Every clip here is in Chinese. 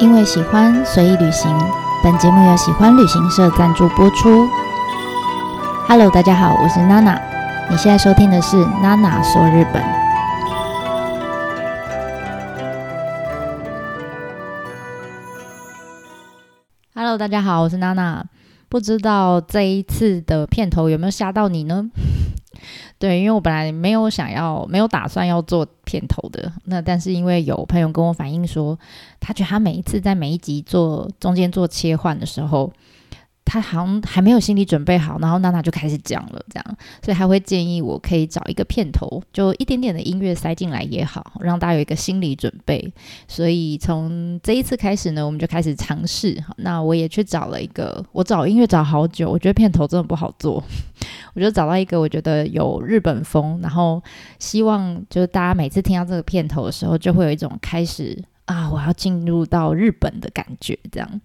因为喜欢随意旅行，本节目由喜欢旅行社赞助播出。Hello，大家好，我是娜娜。你现在收听的是娜娜说日本。Hello，大家好，我是娜娜。不知道这一次的片头有没有吓到你呢？对，因为我本来没有想要，没有打算要做片头的。那但是因为有朋友跟我反映说，他觉得他每一次在每一集做中间做切换的时候。他好像还没有心理准备好，然后娜娜就开始讲了，这样，所以他会建议我可以找一个片头，就一点点的音乐塞进来也好，让大家有一个心理准备。所以从这一次开始呢，我们就开始尝试。那我也去找了一个，我找音乐找好久，我觉得片头真的不好做，我就找到一个我觉得有日本风，然后希望就是大家每次听到这个片头的时候，就会有一种开始啊，我要进入到日本的感觉，这样。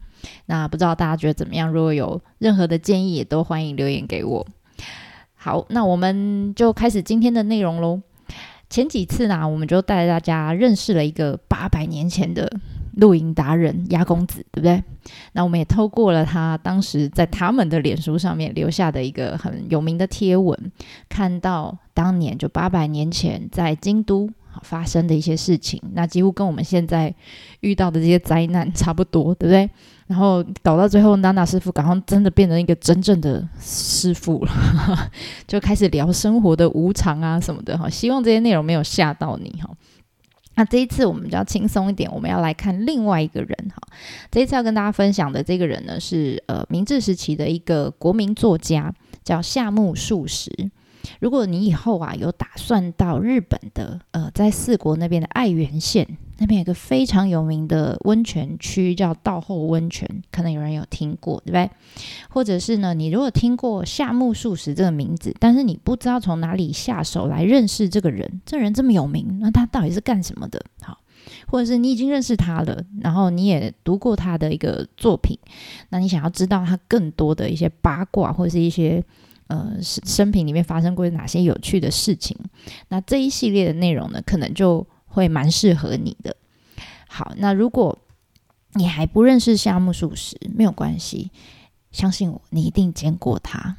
那不知道大家觉得怎么样？如果有任何的建议，也都欢迎留言给我。好，那我们就开始今天的内容喽。前几次呢，我们就带大家认识了一个八百年前的露营达人鸭公子，对不对？那我们也透过了他当时在他们的脸书上面留下的一个很有名的贴文，看到当年就八百年前在京都。发生的一些事情，那几乎跟我们现在遇到的这些灾难差不多，对不对？然后搞到最后，娜娜师傅刚刚真的变成一个真正的师傅了，就开始聊生活的无常啊什么的哈。希望这些内容没有吓到你哈。那这一次我们就要轻松一点，我们要来看另外一个人哈。这一次要跟大家分享的这个人呢，是呃明治时期的一个国民作家，叫夏目漱石。如果你以后啊有打算到日本的，呃，在四国那边的爱媛县那边有个非常有名的温泉区叫道后温泉，可能有人有听过，对不对？或者是呢，你如果听过夏目漱石这个名字，但是你不知道从哪里下手来认识这个人，这人这么有名，那他到底是干什么的？好，或者是你已经认识他了，然后你也读过他的一个作品，那你想要知道他更多的一些八卦或者是一些。呃，生生平里面发生过哪些有趣的事情？那这一系列的内容呢，可能就会蛮适合你的。好，那如果你还不认识夏目漱石，没有关系，相信我，你一定见过他。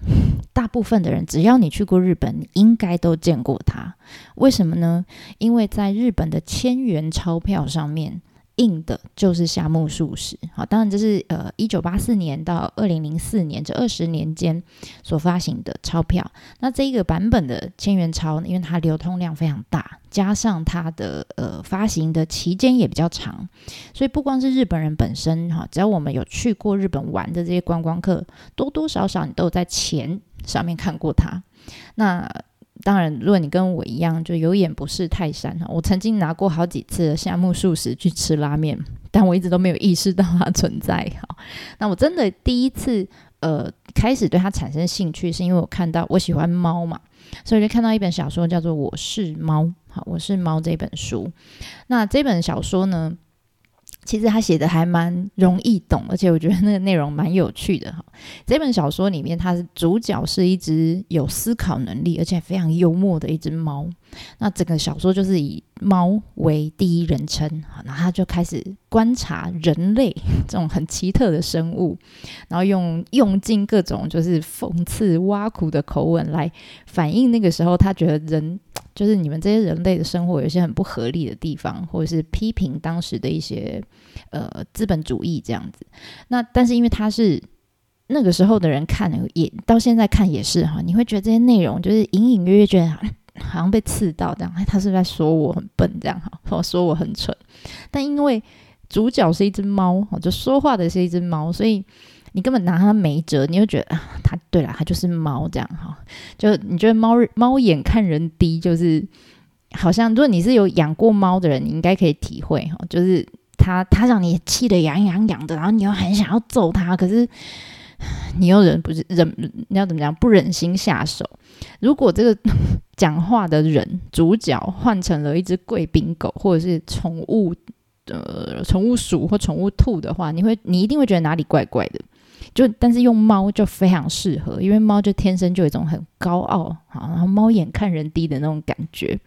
大部分的人，只要你去过日本，你应该都见过他。为什么呢？因为在日本的千元钞票上面。印的就是夏目漱石，好，当然这是呃一九八四年到二零零四年这二十年间所发行的钞票。那这一个版本的千元钞呢，因为它流通量非常大，加上它的呃发行的期间也比较长，所以不光是日本人本身哈，只要我们有去过日本玩的这些观光客，多多少少你都有在钱上面看过它。那当然，如果你跟我一样，就有眼不识泰山哈。我曾经拿过好几次夏目漱石去吃拉面，但我一直都没有意识到它存在哈。那我真的第一次呃开始对它产生兴趣，是因为我看到我喜欢猫嘛，所以就看到一本小说叫做《我是猫》好，我是猫这本书。那这本小说呢？其实他写的还蛮容易懂，而且我觉得那个内容蛮有趣的哈。这本小说里面，它是主角是一只有思考能力而且非常幽默的一只猫。那整个小说就是以猫为第一人称，然后他就开始观察人类这种很奇特的生物，然后用用尽各种就是讽刺挖苦的口吻来反映那个时候他觉得人。就是你们这些人类的生活有些很不合理的地方，或者是批评当时的一些呃资本主义这样子。那但是因为他是那个时候的人看，也到现在看也是哈，你会觉得这些内容就是隐隐约约觉得好像被刺到这样，他是在说我很笨这样哈，说我很蠢。但因为主角是一只猫，就说话的是一只猫，所以。你根本拿它没辙，你就觉得啊，它对了，它就是猫这样哈。就你觉得猫猫眼看人低，就是好像如果你是有养过猫的人，你应该可以体会哈。就是它它让你气得痒痒痒的，然后你又很想要揍它，可是你又忍不是忍，你要怎么讲？不忍心下手。如果这个 讲话的人主角换成了一只贵宾狗，或者是宠物呃宠物鼠或宠物兔的话，你会你一定会觉得哪里怪怪的。就但是用猫就非常适合，因为猫就天生就有一种很高傲啊，然后猫眼看人低的那种感觉，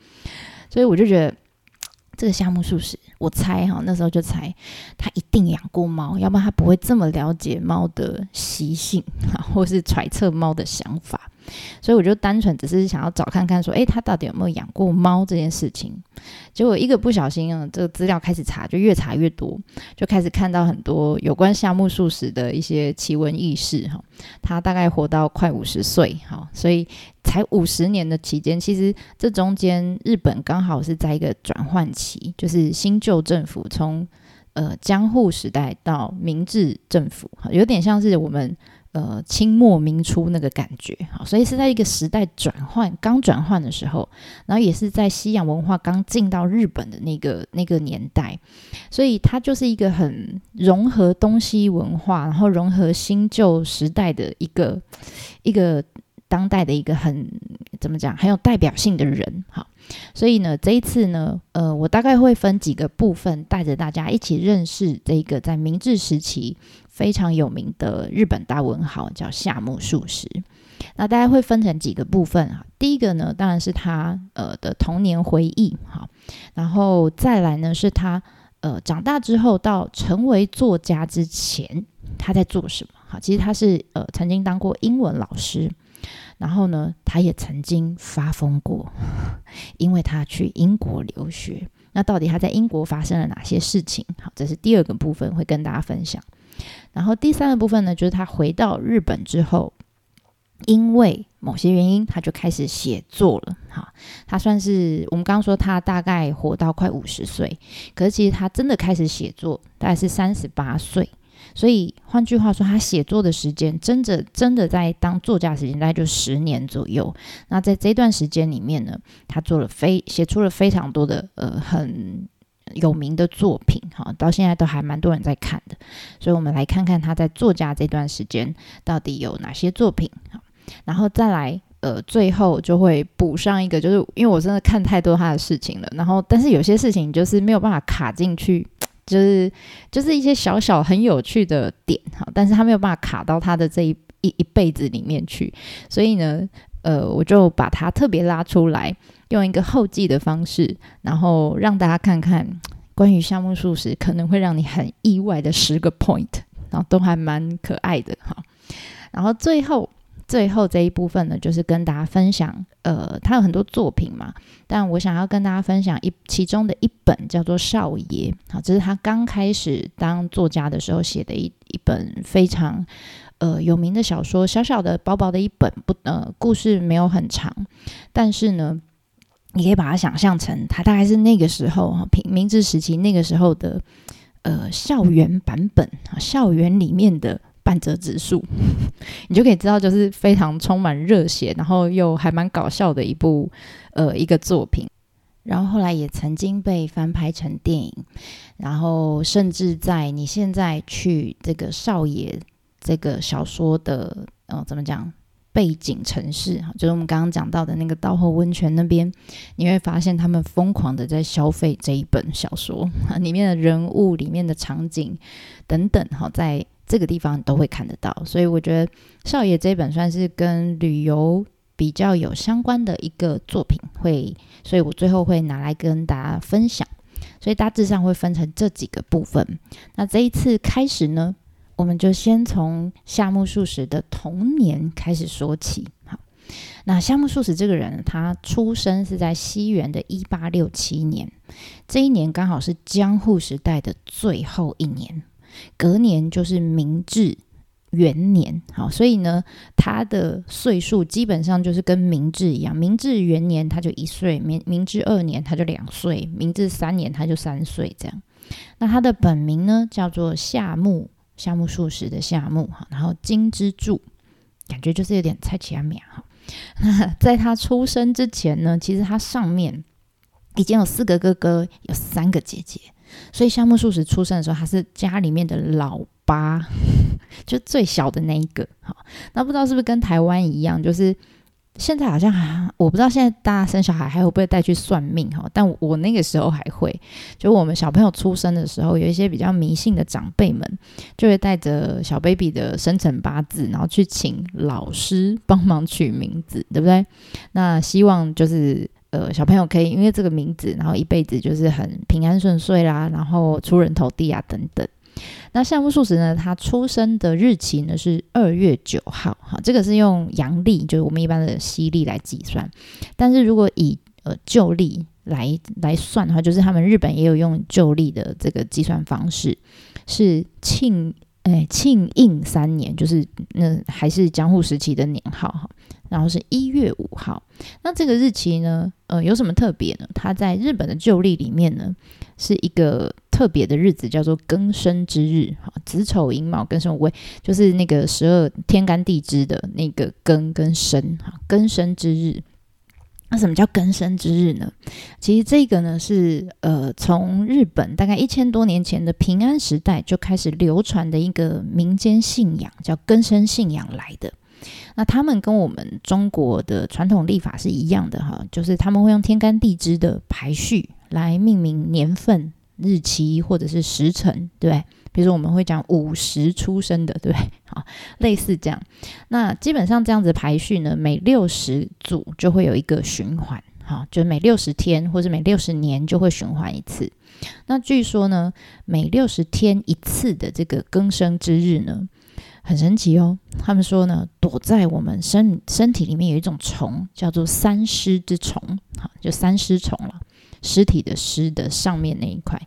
所以我就觉得这个夏目漱石，我猜哈，那时候就猜他一定养过猫，要不然他不会这么了解猫的习性啊，或是揣测猫的想法。所以我就单纯只是想要找看看，说，诶，他到底有没有养过猫这件事情。结果一个不小心啊，这个资料开始查，就越查越多，就开始看到很多有关夏目漱石的一些奇闻异事哈。他大概活到快五十岁，哈，所以才五十年的期间，其实这中间日本刚好是在一个转换期，就是新旧政府从呃江户时代到明治政府，有点像是我们。呃，清末明初那个感觉，好，所以是在一个时代转换刚转换的时候，然后也是在西洋文化刚进到日本的那个那个年代，所以它就是一个很融合东西文化，然后融合新旧时代的一个一个当代的一个很怎么讲很有代表性的人，好，所以呢，这一次呢，呃，我大概会分几个部分，带着大家一起认识这个在明治时期。非常有名的日本大文豪叫夏目漱石，那大家会分成几个部分啊？第一个呢，当然是他呃的童年回忆，好，然后再来呢是他呃长大之后到成为作家之前他在做什么？好，其实他是呃曾经当过英文老师，然后呢他也曾经发疯过，因为他去英国留学，那到底他在英国发生了哪些事情？好，这是第二个部分会跟大家分享。然后第三个部分呢，就是他回到日本之后，因为某些原因，他就开始写作了。哈，他算是我们刚刚说他大概活到快五十岁，可是其实他真的开始写作大概是三十八岁。所以换句话说，他写作的时间，真的真的在当作家时间大概就十年左右。那在这段时间里面呢，他做了非写出了非常多的呃很。有名的作品，哈，到现在都还蛮多人在看的，所以我们来看看他在作家这段时间到底有哪些作品，哈，然后再来，呃，最后就会补上一个，就是因为我真的看太多他的事情了，然后但是有些事情就是没有办法卡进去，就是就是一些小小很有趣的点，哈，但是他没有办法卡到他的这一一一辈子里面去，所以呢，呃，我就把它特别拉出来。用一个后记的方式，然后让大家看看关于夏目漱石可能会让你很意外的十个 point，然后都还蛮可爱的哈。然后最后最后这一部分呢，就是跟大家分享，呃，他有很多作品嘛，但我想要跟大家分享一其中的一本叫做《少爷》，好，这是他刚开始当作家的时候写的一一本非常呃有名的小说，小小的薄薄的一本，不呃故事没有很长，但是呢。你可以把它想象成，它大概是那个时候哈，平明治时期那个时候的呃校园版本啊，校园里面的半泽直树，你就可以知道，就是非常充满热血，然后又还蛮搞笑的一部呃一个作品。然后后来也曾经被翻拍成电影，然后甚至在你现在去这个少爷这个小说的呃怎么讲？背景城市哈，就是我们刚刚讲到的那个道后温泉那边，你会发现他们疯狂的在消费这一本小说里面的人物、里面的场景等等哈，在这个地方都会看得到。所以我觉得少爷这本算是跟旅游比较有相关的一个作品，会，所以我最后会拿来跟大家分享。所以大致上会分成这几个部分。那这一次开始呢？我们就先从夏目漱石的童年开始说起。好，那夏目漱石这个人，他出生是在西元的一八六七年，这一年刚好是江户时代的最后一年，隔年就是明治元年。好，所以呢，他的岁数基本上就是跟明治一样，明治元年他就一岁，明明治二年他就两岁，明治三年他就三岁，这样。那他的本名呢，叫做夏目。夏目漱石的夏目哈，然后金之助，感觉就是有点猜起来名哈。在他出生之前呢，其实他上面已经有四个哥哥，有三个姐姐，所以夏目漱石出生的时候，他是家里面的老八，就最小的那一个。哈，那不知道是不是跟台湾一样，就是。现在好像还我不知道现在大家生小孩还会不会带去算命哈？但我那个时候还会，就我们小朋友出生的时候，有一些比较迷信的长辈们就会带着小 baby 的生辰八字，然后去请老师帮忙取名字，对不对？那希望就是呃小朋友可以因为这个名字，然后一辈子就是很平安顺遂啦，然后出人头地啊等等。那夏目漱石呢，他出生的日期呢是二月九号，哈，这个是用阳历，就是我们一般的西历来计算。但是如果以呃旧历来来算的话，就是他们日本也有用旧历的这个计算方式，是庆哎庆应三年，就是那还是江户时期的年号哈。然后是一月五号，那这个日期呢，呃，有什么特别呢？它在日本的旧历里面呢，是一个特别的日子，叫做庚申之日。哈，子丑寅卯庚申未，就是那个十二天干地支的那个庚跟申。哈，庚申之日。那什么叫庚申之日呢？其实这个呢是呃，从日本大概一千多年前的平安时代就开始流传的一个民间信仰，叫庚申信仰来的。那他们跟我们中国的传统历法是一样的哈，就是他们会用天干地支的排序来命名年份、日期或者是时辰，对？比如说我们会讲午时出生的，对？好，类似这样。那基本上这样子排序呢，每六十组就会有一个循环，哈，就每六十天或者每六十年就会循环一次。那据说呢，每六十天一次的这个更生之日呢。很神奇哦，他们说呢，躲在我们身身体里面有一种虫，叫做三尸之虫，好，就三尸虫了，尸体的尸的上面那一块。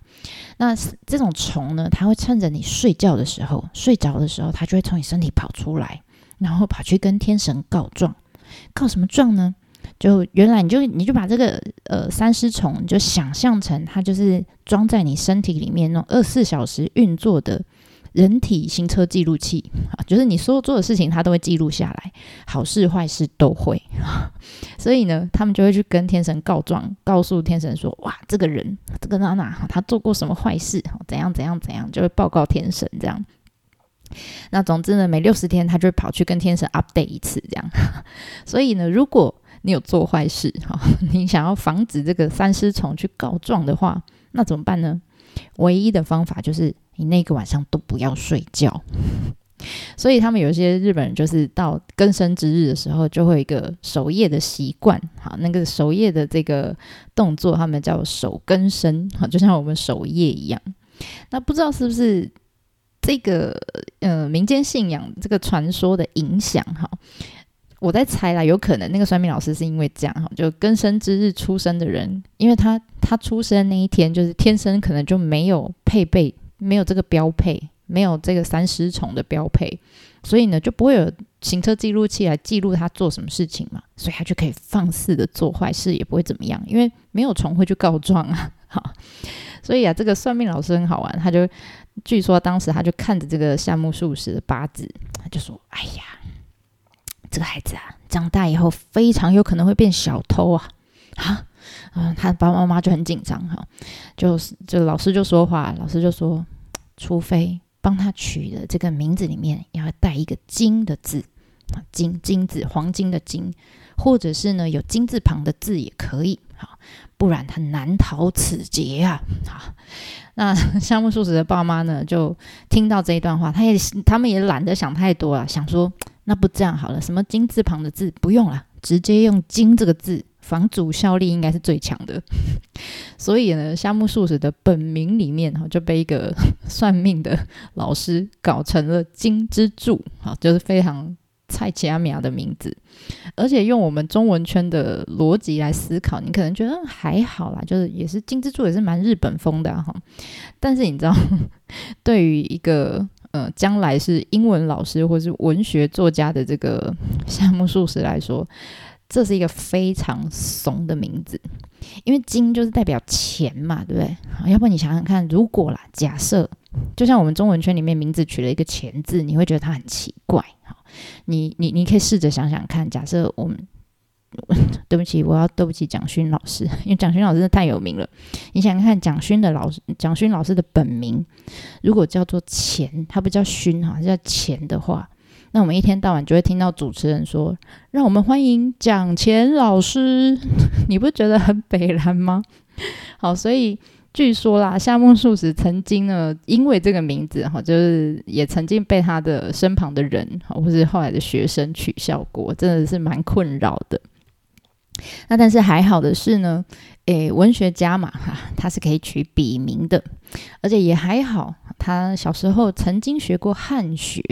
那这种虫呢，它会趁着你睡觉的时候，睡着的时候，它就会从你身体跑出来，然后跑去跟天神告状。告什么状呢？就原来你就你就把这个呃三尸虫，你就想象成它就是装在你身体里面那种二十四小时运作的。人体行车记录器啊，就是你所有做的事情，它都会记录下来，好事坏事都会。所以呢，他们就会去跟天神告状，告诉天神说：“哇，这个人，这个娜娜，他做过什么坏事？怎样怎样怎样，就会报告天神这样。那总之呢，每六十天，他就会跑去跟天神 update 一次这样。所以呢，如果你有做坏事，哈，你想要防止这个三尸虫去告状的话，那怎么办呢？唯一的方法就是。你那个晚上都不要睡觉，所以他们有些日本人就是到更生之日的时候，就会有一个守夜的习惯。好，那个守夜的这个动作，他们叫守更生，好，就像我们守夜一样。那不知道是不是这个呃民间信仰这个传说的影响？哈，我在猜啦，有可能那个算命老师是因为这样哈，就更生之日出生的人，因为他他出生那一天就是天生可能就没有配备。没有这个标配，没有这个三尸虫的标配，所以呢就不会有行车记录器来记录他做什么事情嘛，所以他就可以放肆的做坏事，也不会怎么样，因为没有虫会去告状啊。好，所以啊，这个算命老师很好玩，他就据说当时他就看着这个夏目漱石的八字，他就说：“哎呀，这个孩子啊，长大以后非常有可能会变小偷啊！”啊。啊，他爸爸妈妈就很紧张哈，就是就老师就说话，老师就说，除非帮他取的这个名字里面要带一个金的字啊，金金子黄金的金，或者是呢有金字旁的字也可以哈，不然他难逃此劫啊！好，那 项目素食的爸妈呢，就听到这一段话，他也他们也懒得想太多了，想说 那不这样好了，什么金字旁的字不用了，直接用金这个字。房主效力应该是最强的，所以呢，夏目漱石的本名里面哈就被一个 算命的老师搞成了金之助，哈，就是非常蔡奇阿米亚的名字。而且用我们中文圈的逻辑来思考，你可能觉得还好啦，就是也是金之助也是蛮日本风的哈。但是你知道，对于一个呃将来是英文老师或是文学作家的这个夏目漱石来说。这是一个非常怂的名字，因为金就是代表钱嘛，对不对？要不你想想看，如果啦，假设就像我们中文圈里面名字取了一个钱字，你会觉得它很奇怪。好，你你你可以试着想想看，假设我们 对不起，我要对不起蒋勋老师，因为蒋勋老师真的太有名了。你想想看，蒋勋的老师，蒋勋老师的本名如果叫做钱，他不叫勋哈，叫钱的话。那我们一天到晚就会听到主持人说：“让我们欢迎蒋乾老师。”你不觉得很北然吗？好，所以据说啦，夏目漱石曾经呢，因为这个名字哈，就是也曾经被他的身旁的人，或是后来的学生取笑过，真的是蛮困扰的。那但是还好的是呢，诶，文学家嘛，哈，他是可以取笔名的，而且也还好，他小时候曾经学过汉学，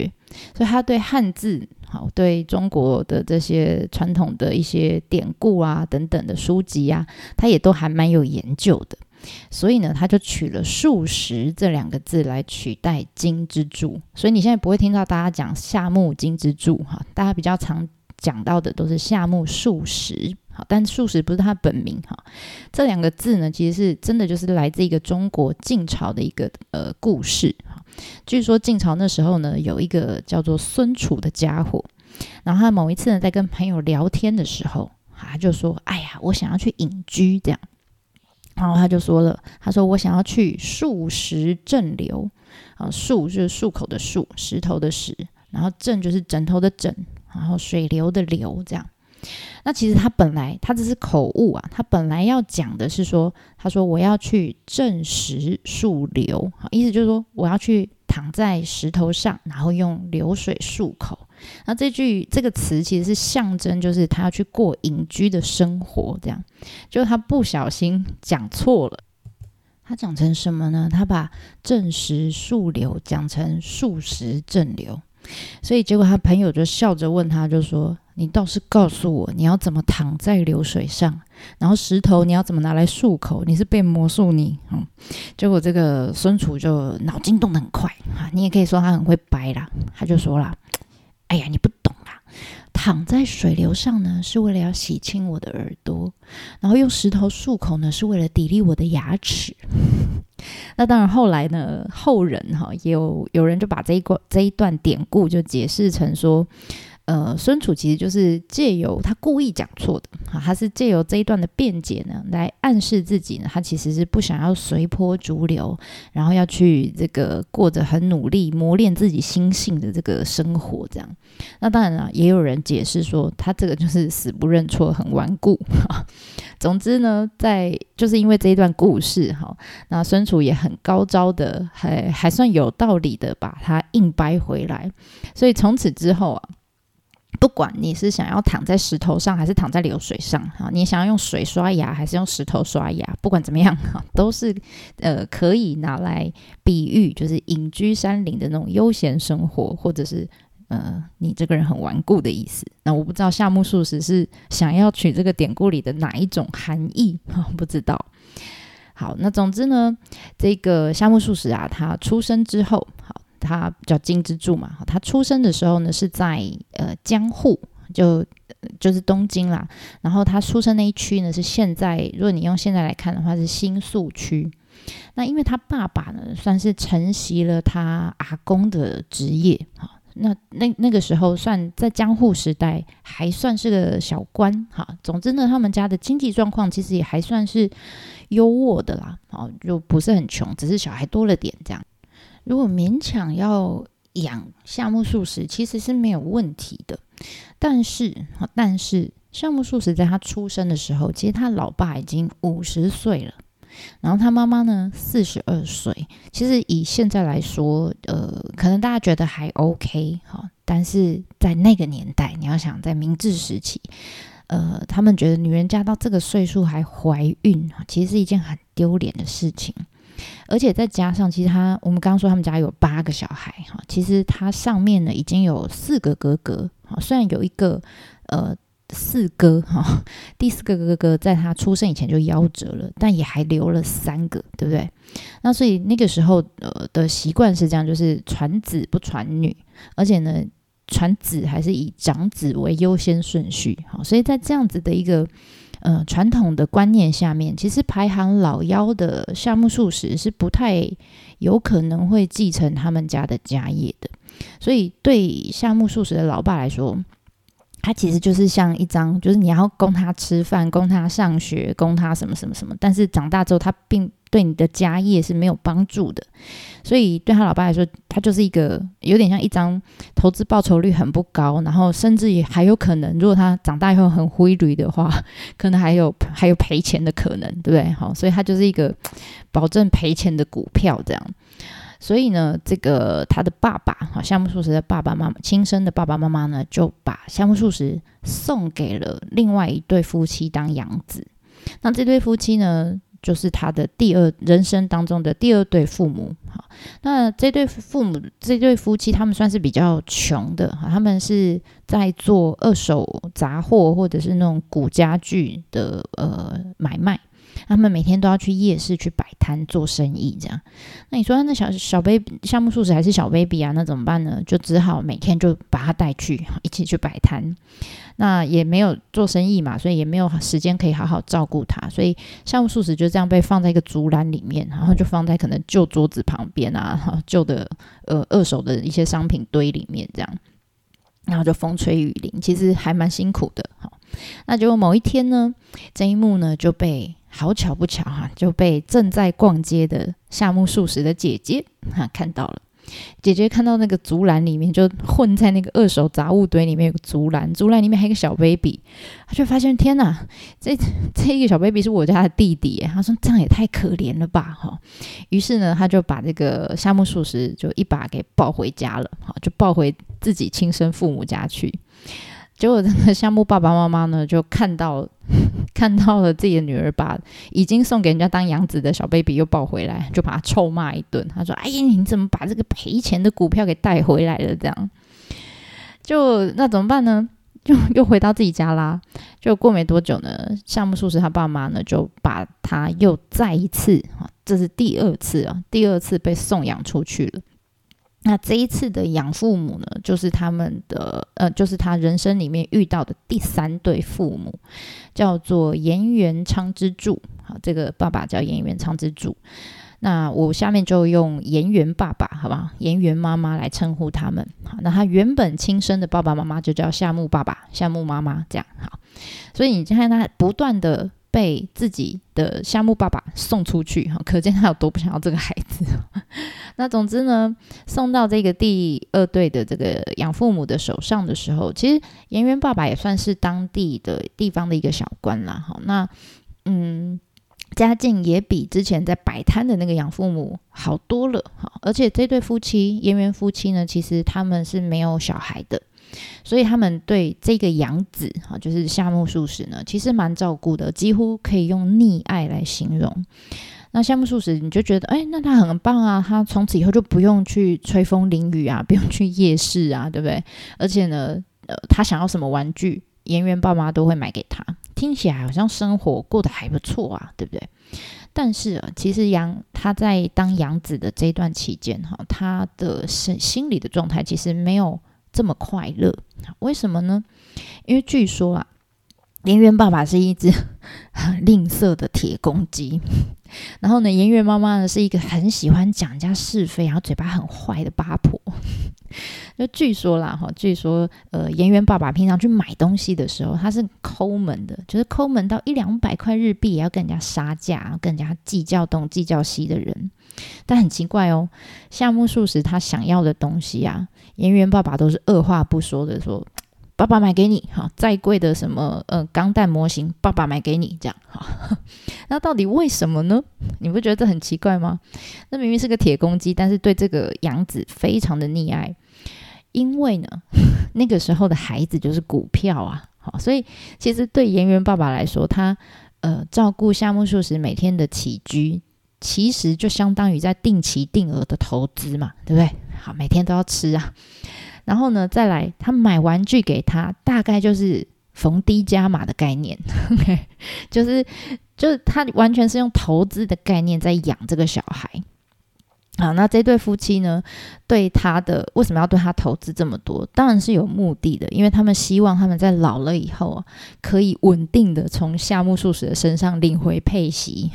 所以他对汉字，好，对中国的这些传统的一些典故啊等等的书籍啊，他也都还蛮有研究的，所以呢，他就取了“数十”这两个字来取代“金之柱”，所以你现在不会听到大家讲夏目金之助，哈，大家比较常讲到的都是夏目漱好。但素食不是他本名哈，这两个字呢，其实是真的就是来自一个中国晋朝的一个呃故事哈。据说晋朝那时候呢，有一个叫做孙楚的家伙，然后他某一次呢，在跟朋友聊天的时候，他就说：“哎呀，我想要去隐居这样。”然后他就说了：“他说我想要去数石镇流啊，数就是漱口的漱，石头的石，然后镇就是枕头的枕，然后水流的流这样。”那其实他本来他只是口误啊，他本来要讲的是说，他说我要去正石漱流，意思就是说我要去躺在石头上，然后用流水漱口。那这句这个词其实是象征，就是他要去过隐居的生活，这样，就他不小心讲错了，他讲成什么呢？他把正石漱流讲成数石正流。所以结果他朋友就笑着问他，就说：“你倒是告诉我，你要怎么躺在流水上？然后石头你要怎么拿来漱口？你是变魔术你？”嗯，结果这个孙楚就脑筋动得很快啊，你也可以说他很会掰啦。他就说啦：“哎呀，你不懂啦，躺在水流上呢，是为了要洗清我的耳朵；然后用石头漱口呢，是为了砥砺我的牙齿。”那当然，后来呢，后人哈有有人就把这一个这一段典故就解释成说。呃，孙楚其实就是借由他故意讲错的啊，他是借由这一段的辩解呢，来暗示自己呢，他其实是不想要随波逐流，然后要去这个过着很努力磨练自己心性的这个生活，这样。那当然了，也有人解释说，他这个就是死不认错，很顽固。总之呢，在就是因为这一段故事哈，那孙楚也很高招的，还还算有道理的把它硬掰回来，所以从此之后啊。不管你是想要躺在石头上，还是躺在流水上，哈，你想要用水刷牙，还是用石头刷牙，不管怎么样，哈，都是呃可以拿来比喻，就是隐居山林的那种悠闲生活，或者是呃你这个人很顽固的意思。那我不知道夏目漱石是想要取这个典故里的哪一种含义，哈，不知道。好，那总之呢，这个夏目漱石啊，他出生之后，他叫金之助嘛，他出生的时候呢是在呃江户，就就是东京啦。然后他出生那一区呢是现在，如果你用现在来看的话是新宿区。那因为他爸爸呢算是承袭了他阿公的职业，哈，那那那个时候算在江户时代还算是个小官，哈。总之呢，他们家的经济状况其实也还算是优渥的啦，哦，就不是很穷，只是小孩多了点这样。如果勉强要养夏目漱石，其实是没有问题的。但是，但是夏目漱石在他出生的时候，其实他老爸已经五十岁了，然后他妈妈呢四十二岁。其实以现在来说，呃，可能大家觉得还 OK 哈，但是在那个年代，你要想在明治时期，呃，他们觉得女人家到这个岁数还怀孕，其实是一件很丢脸的事情。而且再加上，其实他我们刚刚说他们家有八个小孩哈，其实他上面呢已经有四个哥哥哈，虽然有一个呃四哥哈，第四个哥哥在他出生以前就夭折了，但也还留了三个，对不对？那所以那个时候呃的习惯是这样，就是传子不传女，而且呢传子还是以长子为优先顺序哈，所以在这样子的一个。呃，传统的观念下面，其实排行老幺的夏目漱石是不太有可能会继承他们家的家业的，所以对夏目漱石的老爸来说，他其实就是像一张，就是你要供他吃饭、供他上学、供他什么什么什么，但是长大之后他并。对你的家业是没有帮助的，所以对他老爸来说，他就是一个有点像一张投资报酬率很不高，然后甚至也还有可能，如果他长大以后很灰驴的话，可能还有还有赔钱的可能，对不对？好，所以他就是一个保证赔钱的股票这样。所以呢，这个他的爸爸哈，夏目漱石的爸爸妈妈，亲生的爸爸妈妈呢，就把夏目漱石送给了另外一对夫妻当养子。那这对夫妻呢，就是他的第二人生当中的第二对父母。好，那这对父母，这对夫妻，他们算是比较穷的，他们是在做二手杂货或者是那种古家具的呃买卖。他们每天都要去夜市去摆摊做生意，这样。那你说那小小 baby 项目素食还是小 baby 啊？那怎么办呢？就只好每天就把他带去一起去摆摊。那也没有做生意嘛，所以也没有时间可以好好照顾他。所以项目素食就这样被放在一个竹篮里面，然后就放在可能旧桌子旁边啊，旧的呃二手的一些商品堆里面这样。然后就风吹雨淋，其实还蛮辛苦的。好，那结果某一天呢，这一幕呢就被。好巧不巧哈，就被正在逛街的夏目漱石的姐姐哈看到了。姐姐看到那个竹篮里面就混在那个二手杂物堆里面有个竹篮，竹篮里面还有个小 baby，她就发现天哪，这这一个小 baby 是我家的弟弟。她说这样也太可怜了吧哈。于是呢，她就把这个夏目漱石就一把给抱回家了，哈就抱回自己亲生父母家去。结果这个项目爸爸妈妈呢，就看到 看到了自己的女儿把已经送给人家当养子的小 baby 又抱回来，就把他臭骂一顿。他说：“哎呀，你怎么把这个赔钱的股票给带回来了？这样，就那怎么办呢？就又回到自己家啦。就过没多久呢，项目漱石他爸妈呢就把他又再一次，这是第二次啊，第二次被送养出去了。”那这一次的养父母呢，就是他们的呃，就是他人生里面遇到的第三对父母，叫做岩原昌之助。好，这个爸爸叫岩原昌之助。那我下面就用岩原爸爸，好吧，岩原妈妈来称呼他们。好，那他原本亲生的爸爸妈妈就叫夏目爸爸、夏目妈妈，这样好。所以你看他不断的。被自己的夏目爸爸送出去，哈，可见他有多不想要这个孩子。那总之呢，送到这个第二对的这个养父母的手上的时候，其实岩原爸爸也算是当地的地方的一个小官啦，哈。那嗯，家境也比之前在摆摊的那个养父母好多了，哈。而且这对夫妻岩原夫妻呢，其实他们是没有小孩的。所以他们对这个养子哈，就是夏目漱石呢，其实蛮照顾的，几乎可以用溺爱来形容。那夏目漱石，你就觉得，哎，那他很棒啊，他从此以后就不用去吹风淋雨啊，不用去夜市啊，对不对？而且呢，呃，他想要什么玩具，演员爸妈都会买给他，听起来好像生活过得还不错啊，对不对？但是啊，其实养他在当养子的这段期间哈，他的心心理的状态其实没有。这么快乐，为什么呢？因为据说啊，岩原爸爸是一只很 吝啬的铁公鸡，然后呢，岩原妈妈呢是一个很喜欢讲人家是非，然后嘴巴很坏的八婆。就据说啦，哈，据说呃，岩原爸爸平常去买东西的时候，他是抠门的，就是抠门到一两百块日币也要跟人家杀价，跟人家计较东计较西的人。但很奇怪哦，夏目漱石他想要的东西啊，岩原爸爸都是二话不说的说：“爸爸买给你，哈，再贵的什么呃钢弹模型，爸爸买给你。”这样哈，那到底为什么呢？你不觉得这很奇怪吗？那明明是个铁公鸡，但是对这个养子非常的溺爱，因为呢，那个时候的孩子就是股票啊，好，所以其实对岩原爸爸来说，他呃照顾夏目漱石每天的起居。其实就相当于在定期定额的投资嘛，对不对？好，每天都要吃啊。然后呢，再来他买玩具给他，大概就是逢低加码的概念。OK，就是就是他完全是用投资的概念在养这个小孩。好，那这对夫妻呢，对他的为什么要对他投资这么多？当然是有目的的，因为他们希望他们在老了以后啊，可以稳定的从夏目漱石的身上领回配息。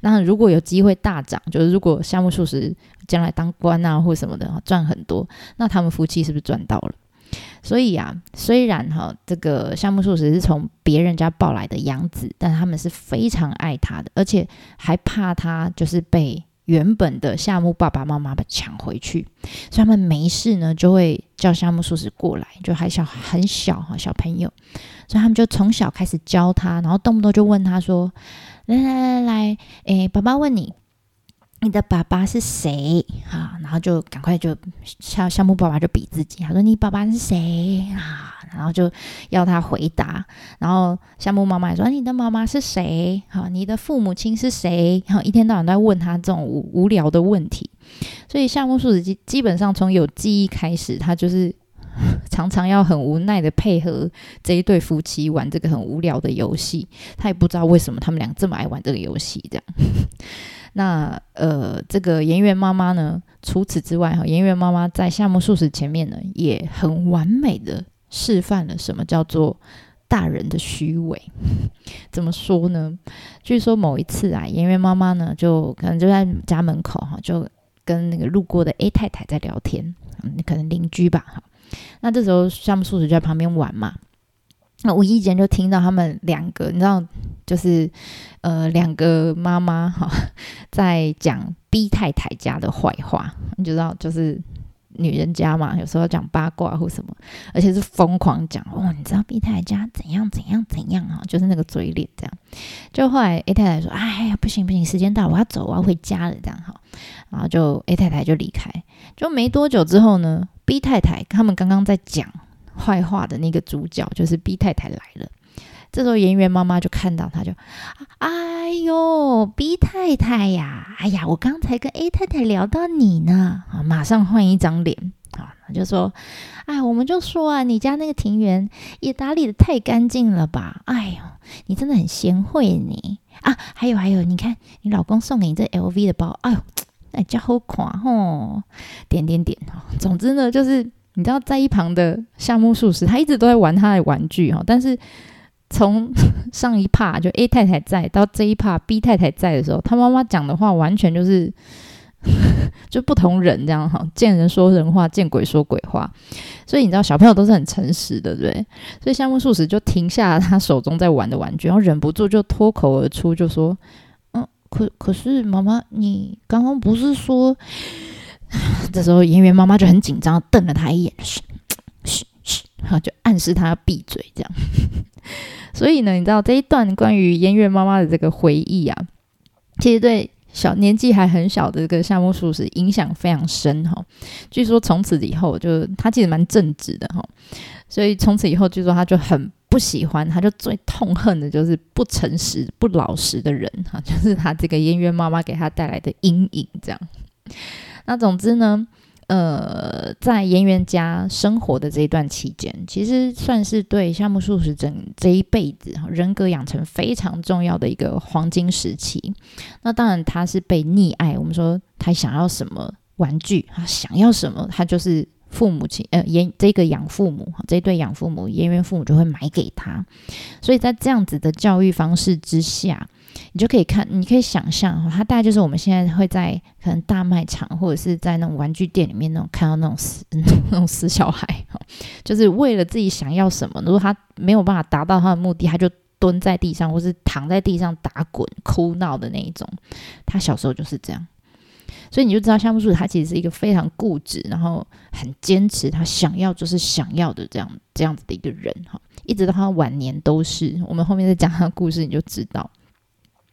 那如果有机会大涨，就是如果夏目漱石将来当官啊或什么的赚很多，那他们夫妻是不是赚到了？所以啊，虽然哈这个夏目漱石是从别人家抱来的养子，但他们是非常爱他的，而且还怕他就是被原本的夏目爸爸妈妈抢回去，所以他们没事呢就会叫夏目漱石过来，就还小很小哈小朋友，所以他们就从小开始教他，然后动不动就问他说。来来来来，诶，爸爸问你，你的爸爸是谁？啊，然后就赶快就夏夏木爸爸就比自己，他说你爸爸是谁啊？然后就要他回答，然后夏木妈妈说你的妈妈是谁？好，你的父母亲是谁？好，一天到晚都在问他这种无无聊的问题，所以夏目漱石基基本上从有记忆开始，他就是 常常要很无奈的配合这一对夫妻玩这个很无聊的游戏，他也不知道为什么他们俩这么爱玩这个游戏，这样。那呃，这个岩原妈妈呢？除此之外，哈，岩原妈妈在夏目漱石前面呢，也很完美的示范了什么叫做大人的虚伪。怎么说呢？据说某一次啊，岩原妈妈呢，就可能就在家门口哈，就跟那个路过的 A 太太在聊天，嗯，可能邻居吧，哈。那这时候夏目漱石就在旁边玩嘛。那无意间就听到他们两个，你知道，就是呃两个妈妈哈，在讲 B 太太家的坏话，你知道，就是女人家嘛，有时候讲八卦或什么，而且是疯狂讲哦，你知道 B 太太家怎样怎样怎样啊，就是那个嘴脸这样。就后来 A 太太说：“哎呀，不行不行，时间到，我要走，我要回家了。”这样哈，然后就 A 太太就离开。就没多久之后呢，B 太太他们刚刚在讲。坏话的那个主角就是 B 太太来了，这时候演员妈妈就看到他，就哎呦，B 太太呀，哎呀，我刚才跟 A 太太聊到你呢，啊，马上换一张脸啊，就说，哎，我们就说啊，你家那个庭园也打理的太干净了吧？哎呦，你真的很贤惠你啊，还有还有，你看你老公送给你这 LV 的包，哎呦，哎，叫好款吼，点点点哈，总之呢，就是。你知道，在一旁的夏目漱石，他一直都在玩他的玩具哈。但是从上一帕就 A 太太在到这一帕 B 太太在的时候，他妈妈讲的话完全就是 就不同人这样哈。见人说人话，见鬼说鬼话。所以你知道，小朋友都是很诚实的，对所以夏目漱石就停下了他手中在玩的玩具，然后忍不住就脱口而出，就说：“嗯，可可是妈妈，你刚刚不是说？” 这时候，演员妈妈就很紧张，瞪了他一眼，嘘，好，就暗示他要闭嘴，这样。所以呢，你知道这一段关于演员妈妈的这个回忆啊，其实对小年纪还很小的这个夏目漱石影响非常深哈。据说从此以后，就他其实蛮正直的哈，所以从此以后，据说他就很不喜欢，他就最痛恨的就是不诚实、不老实的人哈，就是他这个演员妈妈给他带来的阴影，这样。那总之呢，呃，在岩原家生活的这一段期间，其实算是对夏目漱石整这一辈子人格养成非常重要的一个黄金时期。那当然，他是被溺爱。我们说他想要什么玩具，他想要什么，他就是父母亲呃，岩这个养父母这一对养父母岩原父母就会买给他。所以在这样子的教育方式之下。你就可以看，你可以想象，哈他大概就是我们现在会在可能大卖场或者是在那种玩具店里面那种看到那种死 那种死小孩，就是为了自己想要什么，如果他没有办法达到他的目的，他就蹲在地上或是躺在地上打滚哭闹的那一种。他小时候就是这样，所以你就知道夏目漱石他其实是一个非常固执，然后很坚持，他想要就是想要的这样这样子的一个人哈，一直到他晚年都是。我们后面再讲他的故事，你就知道。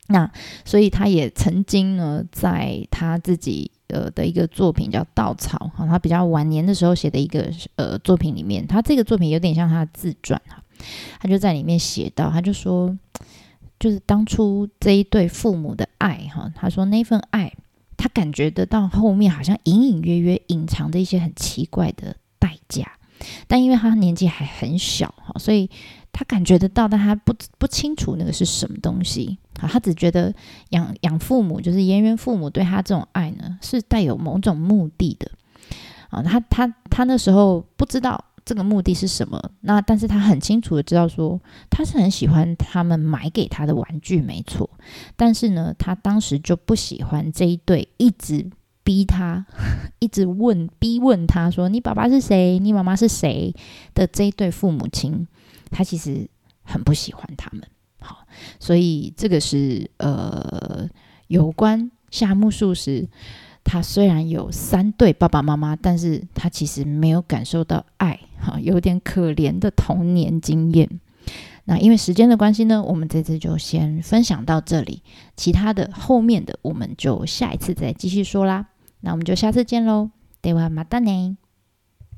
那所以他也曾经呢，在他自己呃的一个作品叫《稻草》哈，他比较晚年的时候写的一个呃作品里面，他这个作品有点像他的自传哈，他就在里面写到，他就说，就是当初这一对父母的爱哈，他说那份爱，他感觉得到后面好像隐隐约约隐藏着一些很奇怪的代价，但因为他年纪还很小哈，所以。他感觉得到，但他不不清楚那个是什么东西啊。他只觉得养养父母，就是颜渊父母对他这种爱呢，是带有某种目的的啊。他他他那时候不知道这个目的是什么，那但是他很清楚的知道说，他是很喜欢他们买给他的玩具，没错。但是呢，他当时就不喜欢这一对一直逼他，一直问逼问他说：“你爸爸是谁？你妈妈是谁？”的这一对父母亲。他其实很不喜欢他们，好，所以这个是呃，有关夏目漱石，他虽然有三对爸爸妈妈，但是他其实没有感受到爱，哈，有点可怜的童年经验。 那因为时间的关系呢，我们这次就先分享到这里，其他的后面的我们就下一次再继续说啦。那我们就下次见喽，ではまたね。